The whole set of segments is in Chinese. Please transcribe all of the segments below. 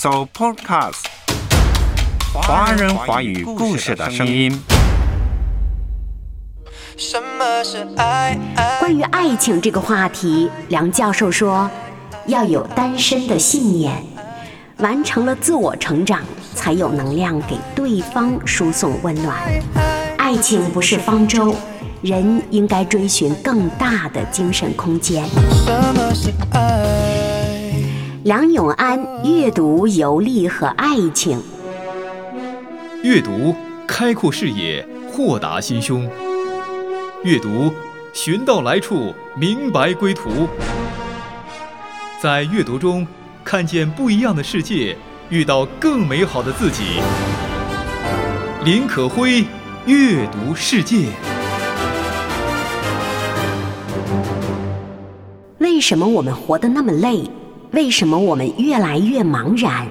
So Podcast，华人华语故事的声音。什么是爱？关于爱情这个话题，梁教授说，要有单身的信念，完成了自我成长，才有能量给对方输送温暖。爱情不是方舟，人应该追寻更大的精神空间。什么是爱？梁永安阅读、游历和爱情。阅读开阔视野，豁达心胸；阅读寻到来处，明白归途。在阅读中看见不一样的世界，遇到更美好的自己。林可辉，阅读世界。为什么我们活得那么累？为什么我们越来越茫然？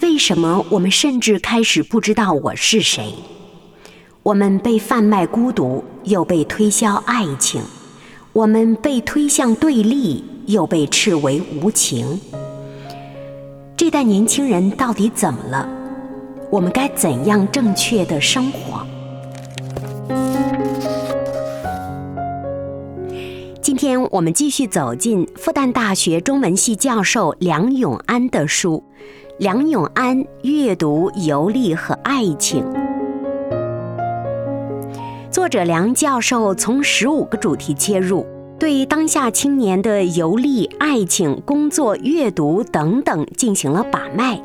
为什么我们甚至开始不知道我是谁？我们被贩卖孤独，又被推销爱情；我们被推向对立，又被斥为无情。这代年轻人到底怎么了？我们该怎样正确的生活？天我们继续走进复旦大学中文系教授梁永安的书《梁永安阅读、游历和爱情》。作者梁教授从十五个主题切入，对当下青年的游历、爱情、工作、阅读等等进行了把脉，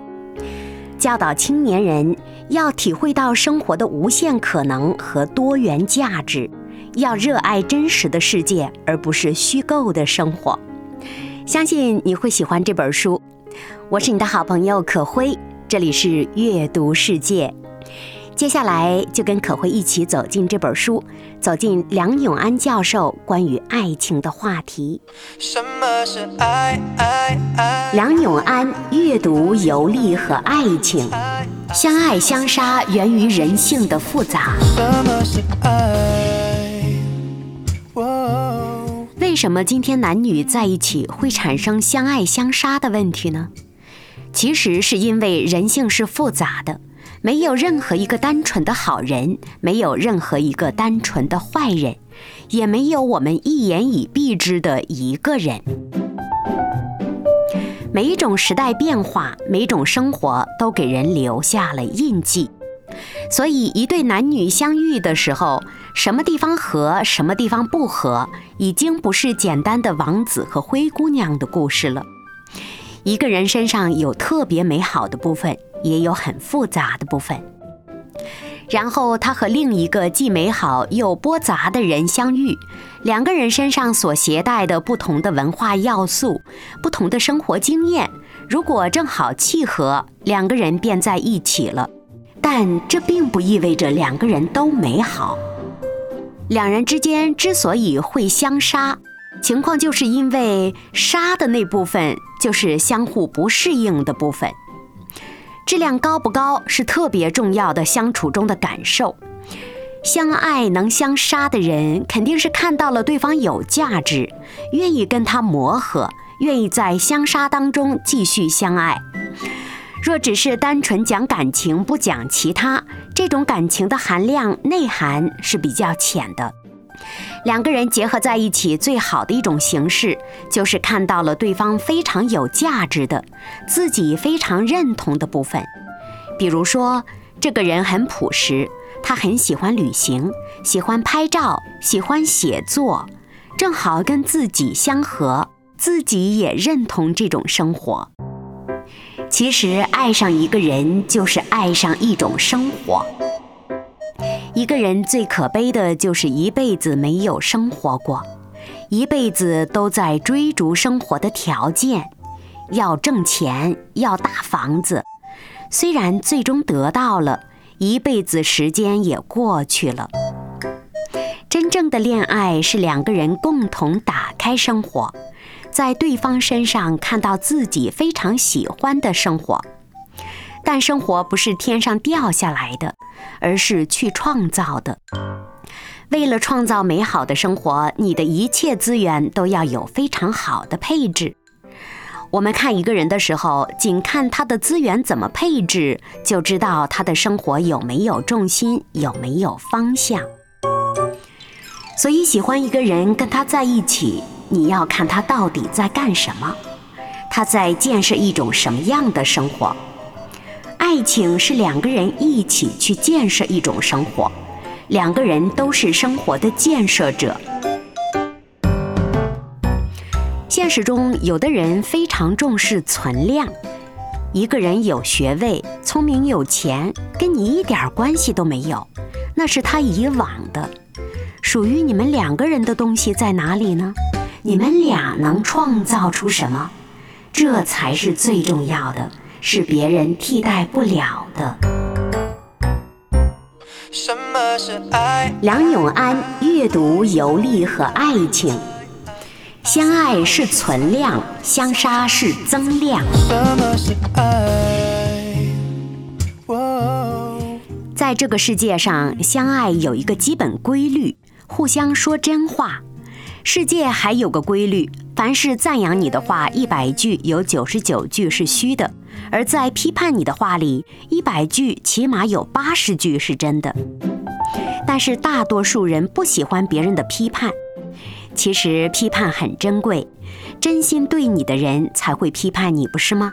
教导青年人要体会到生活的无限可能和多元价值。要热爱真实的世界，而不是虚构的生活。相信你会喜欢这本书。我是你的好朋友可辉，这里是阅读世界。接下来就跟可辉一起走进这本书，走进梁永安教授关于爱情的话题。什么是爱？爱爱梁永安阅读、游历和爱情，相爱相杀源于人性的复杂。什么是爱？什么今天男女在一起会产生相爱相杀的问题呢？其实是因为人性是复杂的，没有任何一个单纯的好人，没有任何一个单纯的坏人，也没有我们一言以蔽之的一个人。每一种时代变化，每种生活都给人留下了印记。所以，一对男女相遇的时候，什么地方合，什么地方不合，已经不是简单的王子和灰姑娘的故事了。一个人身上有特别美好的部分，也有很复杂的部分。然后他和另一个既美好又波杂的人相遇，两个人身上所携带的不同的文化要素、不同的生活经验，如果正好契合，两个人便在一起了。但这并不意味着两个人都美好。两人之间之所以会相杀，情况就是因为杀的那部分就是相互不适应的部分。质量高不高是特别重要的相处中的感受。相爱能相杀的人，肯定是看到了对方有价值，愿意跟他磨合，愿意在相杀当中继续相爱。若只是单纯讲感情，不讲其他，这种感情的含量内涵是比较浅的。两个人结合在一起，最好的一种形式，就是看到了对方非常有价值的、自己非常认同的部分。比如说，这个人很朴实，他很喜欢旅行，喜欢拍照，喜欢写作，正好跟自己相合，自己也认同这种生活。其实，爱上一个人就是爱上一种生活。一个人最可悲的就是一辈子没有生活过，一辈子都在追逐生活的条件，要挣钱，要大房子。虽然最终得到了，一辈子时间也过去了。真正的恋爱是两个人共同打开生活，在对方身上看到自己非常喜欢的生活。但生活不是天上掉下来的，而是去创造的。为了创造美好的生活，你的一切资源都要有非常好的配置。我们看一个人的时候，仅看他的资源怎么配置，就知道他的生活有没有重心，有没有方向。所以，喜欢一个人，跟他在一起，你要看他到底在干什么，他在建设一种什么样的生活。爱情是两个人一起去建设一种生活，两个人都是生活的建设者。现实中，有的人非常重视存量，一个人有学位、聪明、有钱，跟你一点关系都没有，那是他以往的。属于你们两个人的东西在哪里呢？你们俩能创造出什么？这才是最重要的，是别人替代不了的。什么是爱？梁永安阅读、游历和爱情，相爱是存量，相杀是增量。什么是爱？哦在这个世界上，相爱有一个基本规律：互相说真话。世界还有个规律，凡是赞扬你的话，一百句有九十九句是虚的；而在批判你的话里，一百句起码有八十句是真的。但是大多数人不喜欢别人的批判，其实批判很珍贵，真心对你的人才会批判你，不是吗？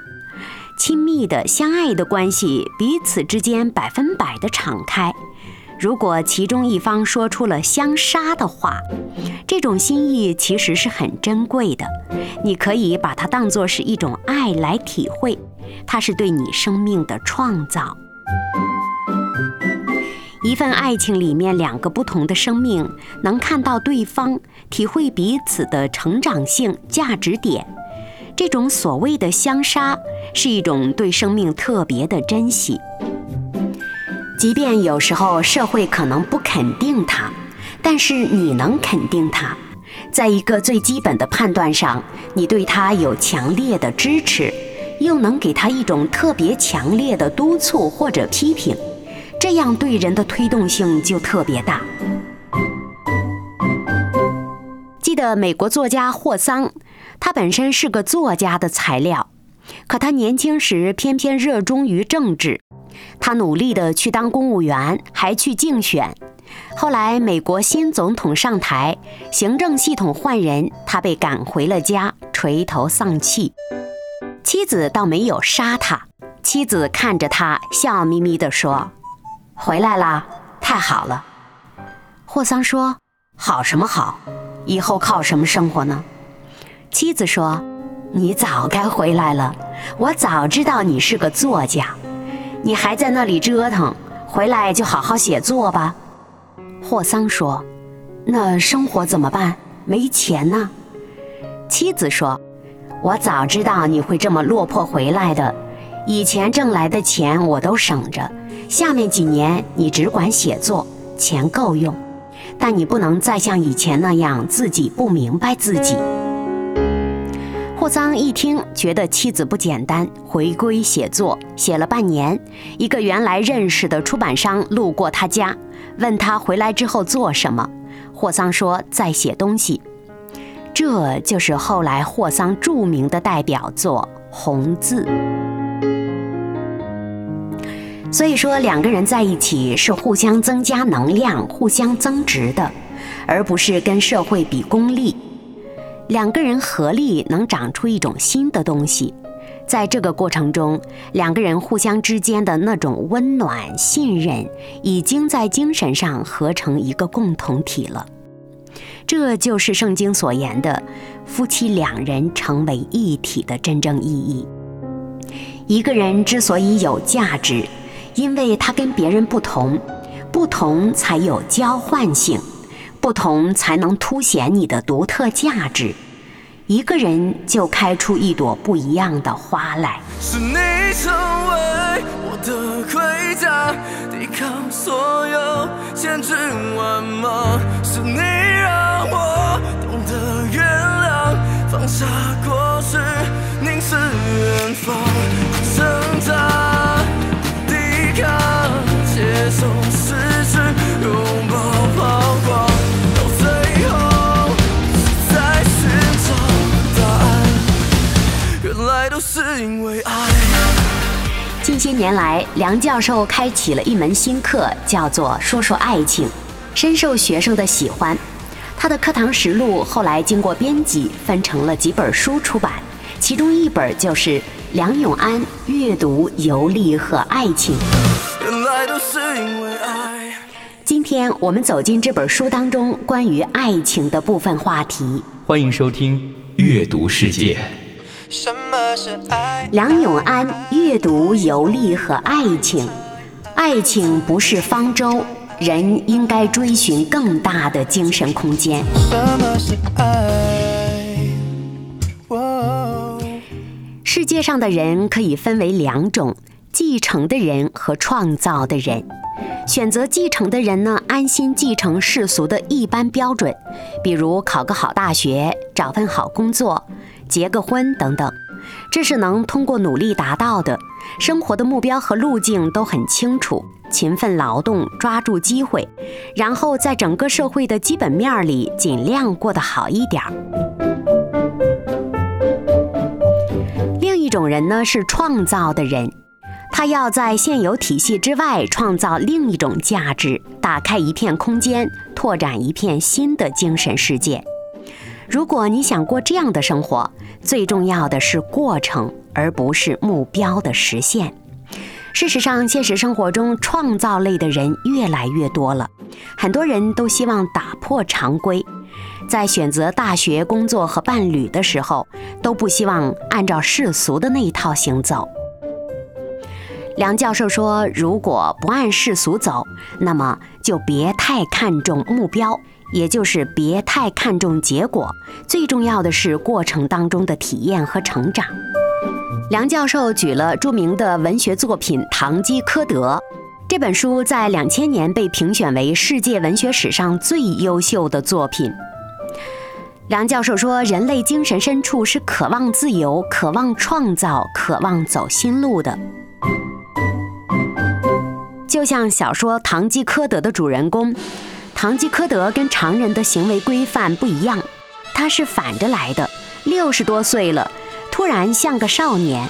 亲密的、相爱的关系，彼此之间百分百的敞开。如果其中一方说出了相杀的话，这种心意其实是很珍贵的。你可以把它当作是一种爱来体会，它是对你生命的创造。一份爱情里面，两个不同的生命能看到对方，体会彼此的成长性、价值点。这种所谓的相杀，是一种对生命特别的珍惜。即便有时候社会可能不肯定他，但是你能肯定他，在一个最基本的判断上，你对他有强烈的支持，又能给他一种特别强烈的督促或者批评，这样对人的推动性就特别大。记得美国作家霍桑，他本身是个作家的材料，可他年轻时偏偏热衷于政治。他努力地去当公务员，还去竞选。后来美国新总统上台，行政系统换人，他被赶回了家，垂头丧气。妻子倒没有杀他，妻子看着他，笑眯眯地说：“回来啦，太好了。”霍桑说：“好什么好？以后靠什么生活呢？”妻子说：“你早该回来了，我早知道你是个作家。”你还在那里折腾，回来就好好写作吧。霍桑说：“那生活怎么办？没钱呢。”妻子说：“我早知道你会这么落魄回来的，以前挣来的钱我都省着，下面几年你只管写作，钱够用，但你不能再像以前那样自己不明白自己。”霍桑一听，觉得妻子不简单，回归写作，写了半年。一个原来认识的出版商路过他家，问他回来之后做什么。霍桑说在写东西。这就是后来霍桑著名的代表作《红字》。所以说，两个人在一起是互相增加能量、互相增值的，而不是跟社会比功利。两个人合力能长出一种新的东西，在这个过程中，两个人互相之间的那种温暖、信任，已经在精神上合成一个共同体了。这就是圣经所言的夫妻两人成为一体的真正意义。一个人之所以有价值，因为他跟别人不同，不同才有交换性。不同才能凸显你的独特价值，一个人就开出一朵不一样的花来。是你成为我的盔甲，抵抗所有千军万马。是你让我懂得原谅，放下过去，凝视远方，挣扎，抵抗，接受些年来，梁教授开启了一门新课，叫做“说说爱情”，深受学生的喜欢。他的课堂实录后来经过编辑，分成了几本书出版，其中一本就是梁永安《阅读、游历和爱情》。原来都是因为爱。今天我们走进这本书当中关于爱情的部分话题。欢迎收听《阅读世界》。什么是爱？梁永安《阅读、游历和爱情》，爱情不是方舟，人应该追寻更大的精神空间。什么是爱？哦世界上的人可以分为两种：继承的人和创造的人。选择继承的人呢，安心继承世俗的一般标准，比如考个好大学、找份好工作、结个婚等等，这是能通过努力达到的。生活的目标和路径都很清楚，勤奋劳动，抓住机会，然后在整个社会的基本面里尽量过得好一点儿。另一种人呢是创造的人，他要在现有体系之外创造另一种价值，打开一片空间，拓展一片新的精神世界。如果你想过这样的生活，最重要的是过程，而不是目标的实现。事实上，现实生活中创造类的人越来越多了，很多人都希望打破常规，在选择大学、工作和伴侣的时候，都不希望按照世俗的那一套行走。梁教授说：“如果不按世俗走，那么就别太看重目标，也就是别太看重结果。最重要的是过程当中的体验和成长。”梁教授举了著名的文学作品《堂吉诃德》，这本书在两千年被评选为世界文学史上最优秀的作品。梁教授说：“人类精神深处是渴望自由、渴望创造、渴望走新路的。”就像小说《堂吉诃德》的主人公，堂吉诃德跟常人的行为规范不一样，他是反着来的。六十多岁了，突然像个少年，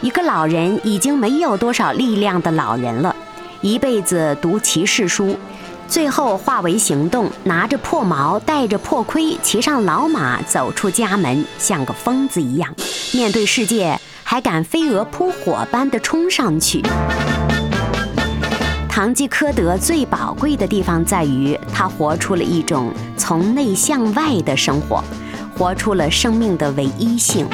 一个老人已经没有多少力量的老人了，一辈子读骑士书，最后化为行动，拿着破矛，带着破盔，骑上老马，走出家门，像个疯子一样，面对世界还敢飞蛾扑火般的冲上去。堂吉诃德最宝贵的地方在于，他活出了一种从内向外的生活，活出了生命的唯一性。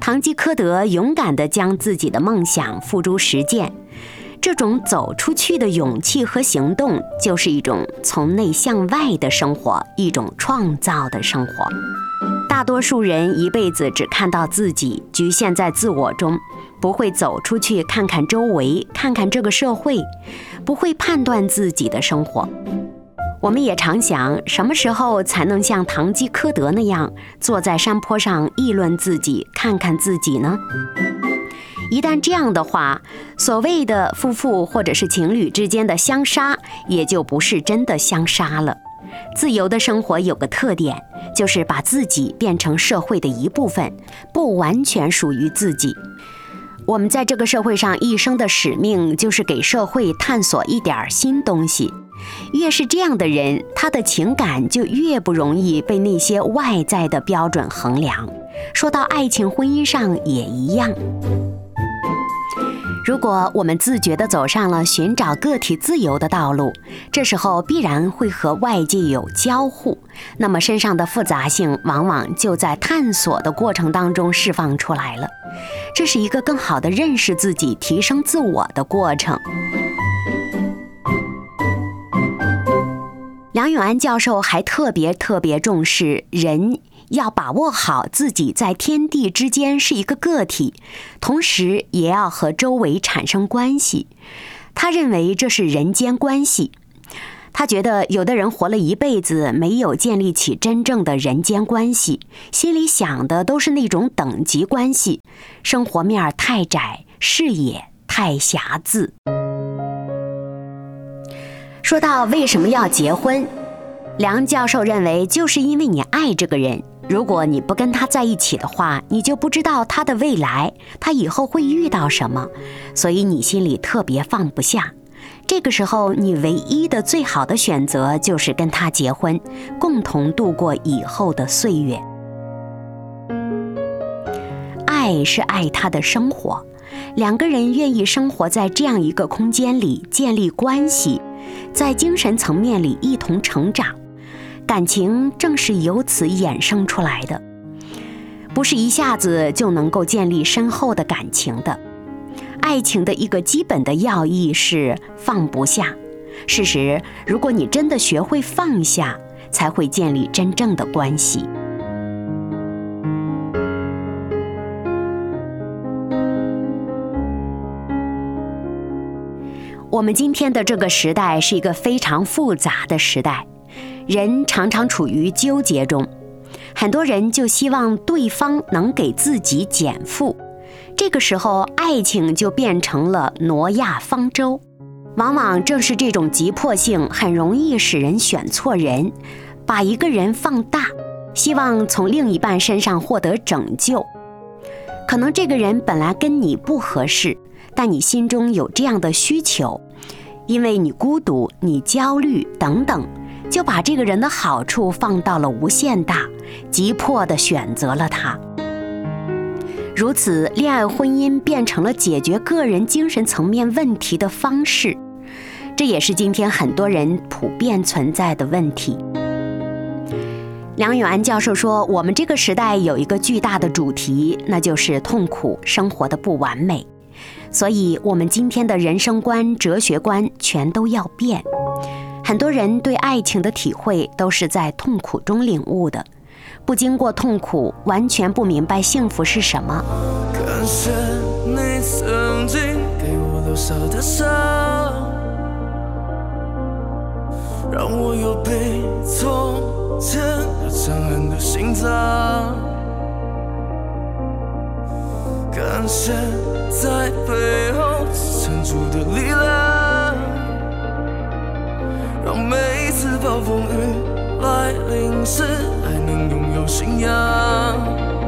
堂吉诃德勇敢地将自己的梦想付诸实践，这种走出去的勇气和行动，就是一种从内向外的生活，一种创造的生活。大多数人一辈子只看到自己，局限在自我中。不会走出去看看周围，看看这个社会，不会判断自己的生活。我们也常想，什么时候才能像堂吉诃德那样，坐在山坡上议论自己，看看自己呢？一旦这样的话，所谓的夫妇或者是情侣之间的相杀，也就不是真的相杀了。自由的生活有个特点，就是把自己变成社会的一部分，不完全属于自己。我们在这个社会上一生的使命，就是给社会探索一点新东西。越是这样的人，他的情感就越不容易被那些外在的标准衡量。说到爱情、婚姻上也一样。如果我们自觉地走上了寻找个体自由的道路，这时候必然会和外界有交互，那么身上的复杂性往往就在探索的过程当中释放出来了。这是一个更好的认识自己、提升自我的过程。梁永安教授还特别特别重视人要把握好自己在天地之间是一个个体，同时也要和周围产生关系。他认为这是人间关系。他觉得有的人活了一辈子没有建立起真正的人间关系，心里想的都是那种等级关系，生活面太窄，视野太狭隘。说到为什么要结婚，梁教授认为，就是因为你爱这个人，如果你不跟他在一起的话，你就不知道他的未来，他以后会遇到什么，所以你心里特别放不下。这个时候，你唯一的最好的选择就是跟他结婚，共同度过以后的岁月。爱是爱他的生活，两个人愿意生活在这样一个空间里，建立关系，在精神层面里一同成长，感情正是由此衍生出来的，不是一下子就能够建立深厚的感情的。爱情的一个基本的要义是放不下。事实，如果你真的学会放下，才会建立真正的关系。我们今天的这个时代是一个非常复杂的时代，人常常处于纠结中，很多人就希望对方能给自己减负。这个时候，爱情就变成了挪亚方舟。往往正是这种急迫性，很容易使人选错人，把一个人放大，希望从另一半身上获得拯救。可能这个人本来跟你不合适，但你心中有这样的需求，因为你孤独、你焦虑等等，就把这个人的好处放到了无限大，急迫地选择了他。如此，恋爱婚姻变成了解决个人精神层面问题的方式，这也是今天很多人普遍存在的问题。梁永安教授说：“我们这个时代有一个巨大的主题，那就是痛苦生活的不完美，所以我们今天的人生观、哲学观全都要变。很多人对爱情的体会都是在痛苦中领悟的。”不经过痛苦，完全不明白幸福是什么。感谢你曾经给我留下的伤，让我有比从前要强悍的心脏。感谢在背后支撑住的力量，让每一次暴风雨来临时。还能拥有信仰。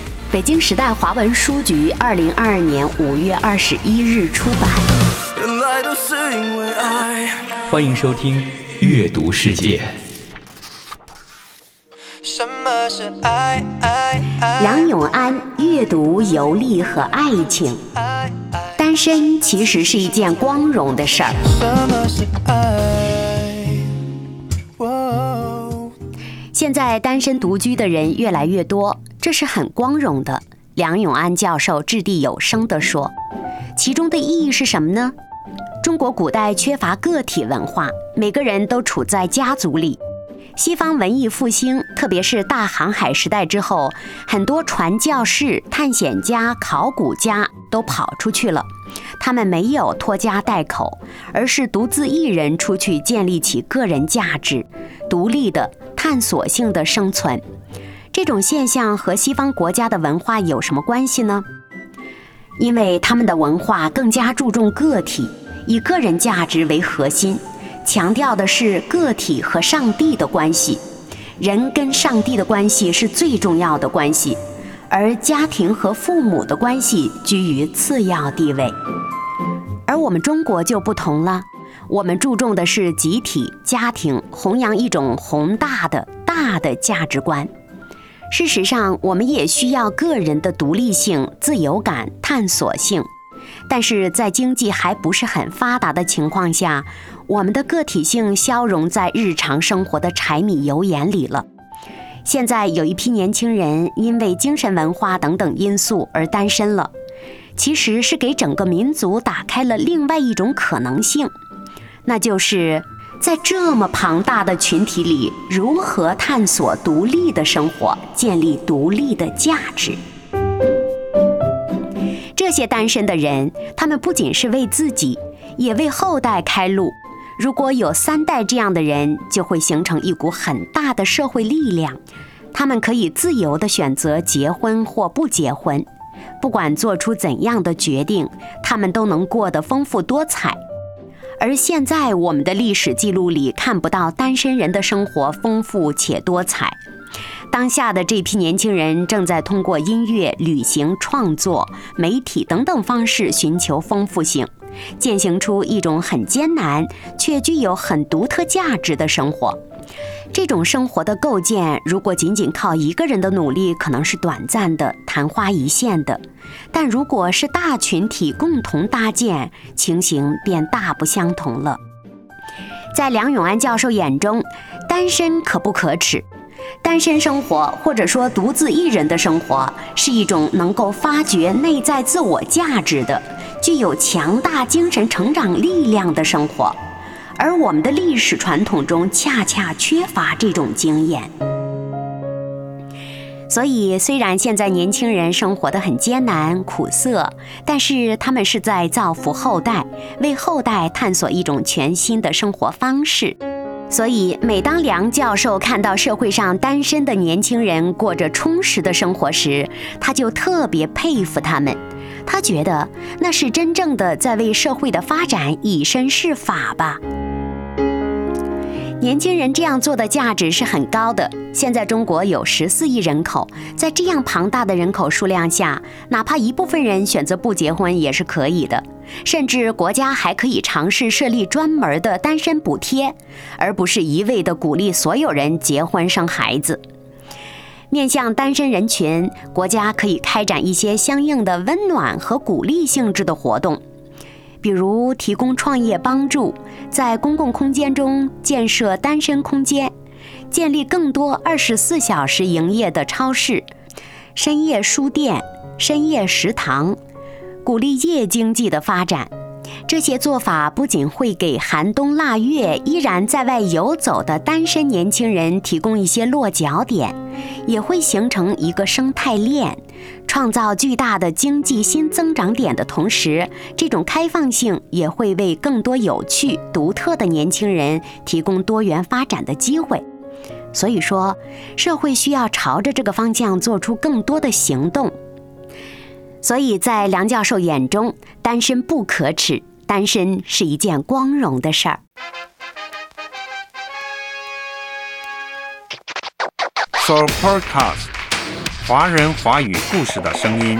北京时代华文书局二零二二年五月二十一日出版。欢迎收听《阅读世界》。什么是爱？梁永安阅读、游历和爱情，单身其实是一件光荣的事儿。什么是爱？现在单身独居的人越来越多，这是很光荣的。梁永安教授掷地有声地说：“其中的意义是什么呢？中国古代缺乏个体文化，每个人都处在家族里。西方文艺复兴，特别是大航海时代之后，很多传教士、探险家、考古家都跑出去了。他们没有拖家带口，而是独自一人出去建立起个人价值，独立的。”探索性的生存，这种现象和西方国家的文化有什么关系呢？因为他们的文化更加注重个体，以个人价值为核心，强调的是个体和上帝的关系，人跟上帝的关系是最重要的关系，而家庭和父母的关系居于次要地位。而我们中国就不同了。我们注重的是集体家庭，弘扬一种宏大的大的价值观。事实上，我们也需要个人的独立性、自由感、探索性。但是在经济还不是很发达的情况下，我们的个体性消融在日常生活的柴米油盐里了。现在有一批年轻人因为精神文化等等因素而单身了，其实是给整个民族打开了另外一种可能性，那就是在这么庞大的群体里，如何探索独立的生活，建立独立的价值。这些单身的人，他们不仅是为自己，也为后代开路。如果有三代这样的人，就会形成一股很大的社会力量。他们可以自由地选择结婚或不结婚，不管做出怎样的决定，他们都能过得丰富多彩。而现在，我们的历史记录里看不到单身人的生活丰富且多彩。当下的这批年轻人正在通过音乐、旅行、创作、媒体等等方式寻求丰富性，践行出一种很艰难却具有很独特价值的生活。这种生活的构建，如果仅仅靠一个人的努力，可能是短暂的、昙花一现的；但如果是大群体共同搭建，情形便大不相同了。在梁永安教授眼中，单身可不可耻？单身生活，或者说独自一人的生活，是一种能够发掘内在自我价值的、具有强大精神成长力量的生活。而我们的历史传统中，恰恰缺乏这种经验。所以，虽然现在年轻人生活的很艰难苦涩，但是他们是在造福后代，为后代探索一种全新的生活方式。所以，每当梁教授看到社会上单身的年轻人过着充实的生活时，他就特别佩服他们。他觉得那是真正的在为社会的发展以身试法吧。年轻人这样做的价值是很高的。现在中国有十四亿人口，在这样庞大的人口数量下，哪怕一部分人选择不结婚也是可以的。甚至国家还可以尝试设立专门的单身补贴，而不是一味的鼓励所有人结婚生孩子。面向单身人群，国家可以开展一些相应的温暖和鼓励性质的活动。比如提供创业帮助，在公共空间中建设单身空间，建立更多二十四小时营业的超市、深夜书店、深夜食堂，鼓励夜经济的发展。这些做法不仅会给寒冬腊月依然在外游走的单身年轻人提供一些落脚点，也会形成一个生态链，创造巨大的经济新增长点的同时，这种开放性也会为更多有趣、独特的年轻人提供多元发展的机会。所以说，社会需要朝着这个方向做出更多的行动。所以在梁教授眼中，单身不可耻，单身是一件光荣的事儿。So Podcast，华人华语故事的声音。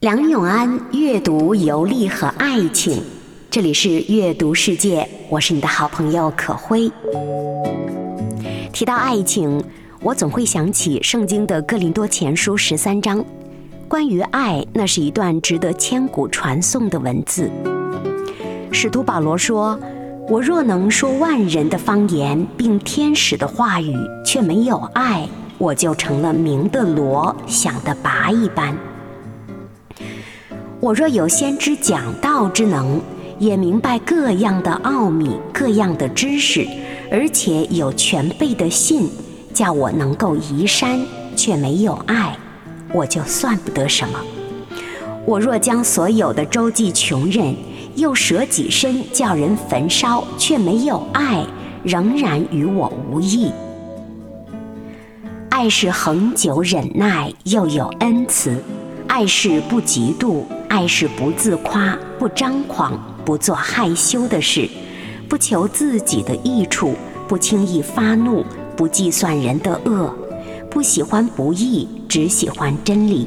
梁永安阅读、游历和爱情，这里是阅读世界，我是你的好朋友可辉。提到爱情。我总会想起圣经的哥林多前书十三章，关于爱，那是一段值得千古传颂的文字。使徒保罗说：“我若能说万人的方言，并天使的话语，却没有爱，我就成了鸣的锣，响的拔一般。我若有先知讲道之能，也明白各样的奥秘、各样的知识，而且有全备的信。”叫我能够移山，却没有爱，我就算不得什么。我若将所有的周济穷人，又舍己身叫人焚烧，却没有爱，仍然与我无益。爱是恒久忍耐，又有恩慈；爱是不嫉妒，爱是不自夸，不张狂，不做害羞的事，不求自己的益处，不轻易发怒。不计算人的恶，不喜欢不义，只喜欢真理。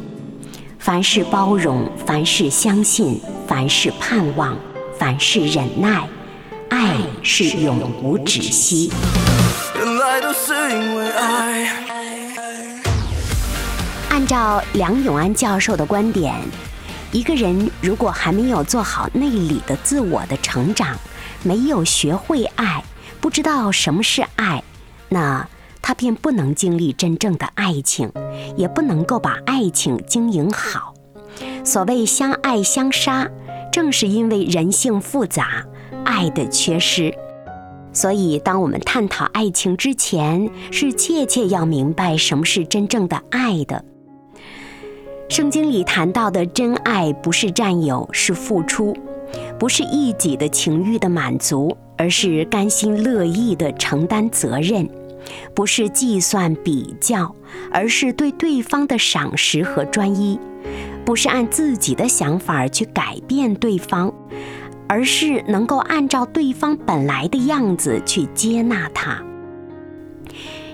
凡事包容，凡事相信，凡事盼望，凡事忍耐。爱是永无止息。原来都是因为爱。按照梁永安教授的观点，一个人如果还没有做好内里的自我的成长，没有学会爱，不知道什么是爱，那他便不能经历真正的爱情，也不能够把爱情经营好。所谓相爱相杀，正是因为人性复杂，爱的缺失。所以，当我们探讨爱情之前，是切切要明白什么是真正的爱的。圣经里谈到的真爱，不是占有，是付出；不是一己的情欲的满足，而是甘心乐意的承担责任；不是计算比较，而是对对方的赏识和专一；不是按自己的想法去改变对方。而是能够按照对方本来的样子去接纳他，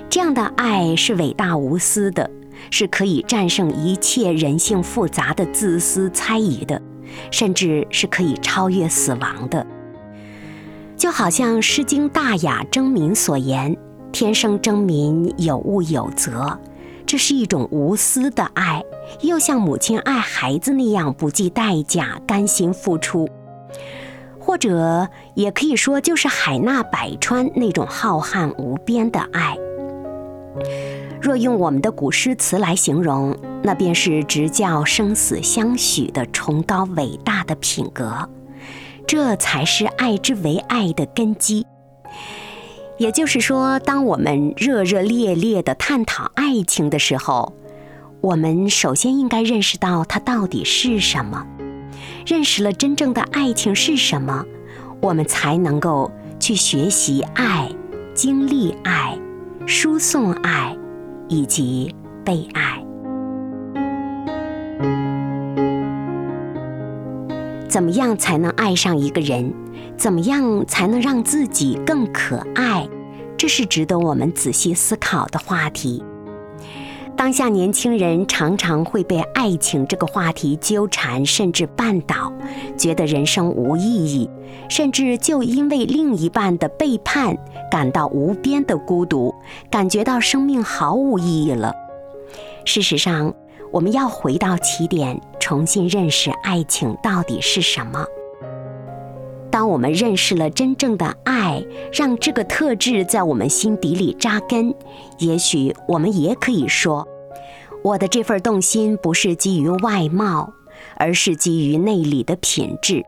这样的爱是伟大无私的，是可以战胜一切人性复杂的自私猜疑的，甚至是可以超越死亡的。就好像《诗经·大雅·征民》所言：“天生争民，有物有责。”这是一种无私的爱，又像母亲爱孩子那样不计代价、甘心付出。或者也可以说，就是海纳百川那种浩瀚无边的爱。若用我们的古诗词来形容，那便是直教生死相许的崇高伟大的品格。这才是爱之为爱的根基。也就是说，当我们热热烈烈的探讨爱情的时候，我们首先应该认识到它到底是什么。认识了真正的爱情是什么，我们才能够去学习爱、经历爱、输送爱，以及被爱。怎么样才能爱上一个人？怎么样才能让自己更可爱？这是值得我们仔细思考的话题。当下年轻人常常会被爱情这个话题纠缠，甚至绊倒，觉得人生无意义，甚至就因为另一半的背叛感到无边的孤独，感觉到生命毫无意义了。事实上，我们要回到起点，重新认识爱情到底是什么。当我们认识了真正的爱，让这个特质在我们心底里扎根，也许我们也可以说，我的这份动心不是基于外貌，而是基于内里的品质。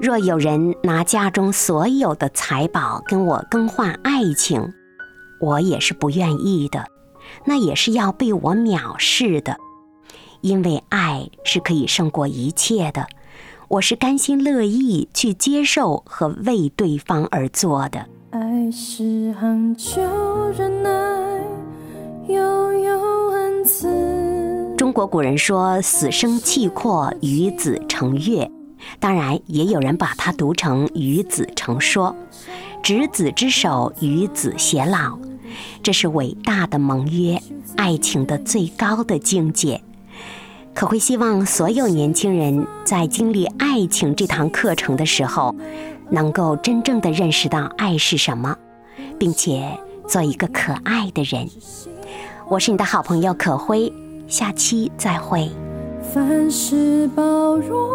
若有人拿家中所有的财宝跟我更换爱情，我也是不愿意的，那也是要被我藐视的，因为爱是可以胜过一切的。我是甘心乐意去接受和为对方而做的。爱是恒久忍耐，又有恩慈。中国古人说“死生契阔，与子成悦”，当然也有人把它读成“与子成说”，执子之手，与子偕老，这是伟大的盟约，爱情的最高的境界。可会希望所有年轻人在经历爱情这堂课程的时候，能够真正的认识到爱是什么，并且做一个可爱的人。我是你的好朋友可辉，下期再会。凡事包容，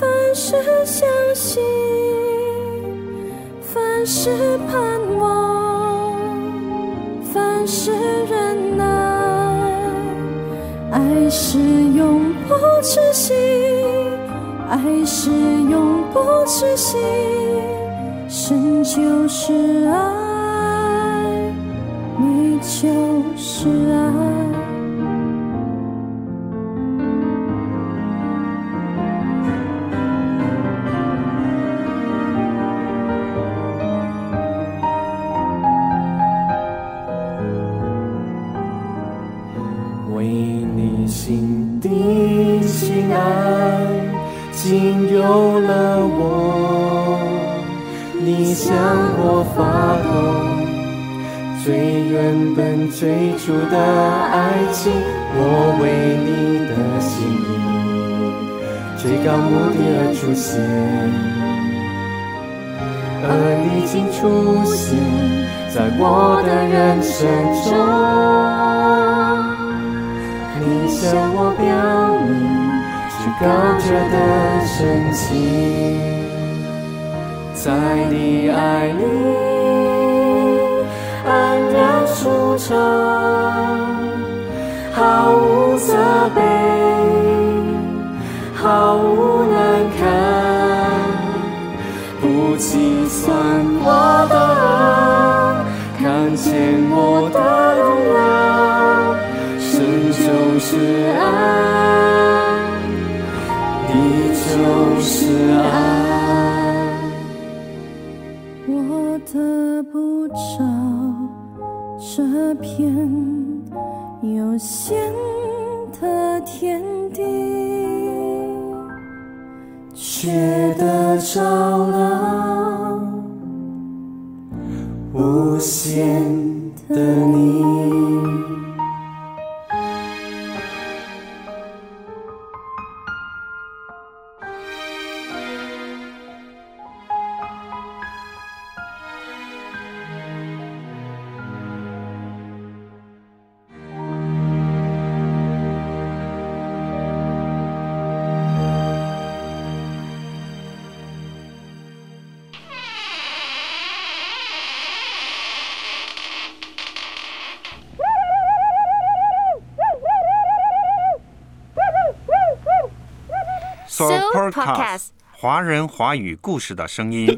凡事相信，凡事盼望，凡事忍。是永不止息，爱是永不止息，神就是爱，你就是爱。最原本、最初的爱情，我为你的心意，最高目的而出现，而你竟出现在我的人生中。你向我表明至高者的深情，在你爱里安然舒畅，毫无责备，毫无难堪，不计算我的恶，看见我的不着这片有限的天地，却得着了无限的你。华人华语故事的声音。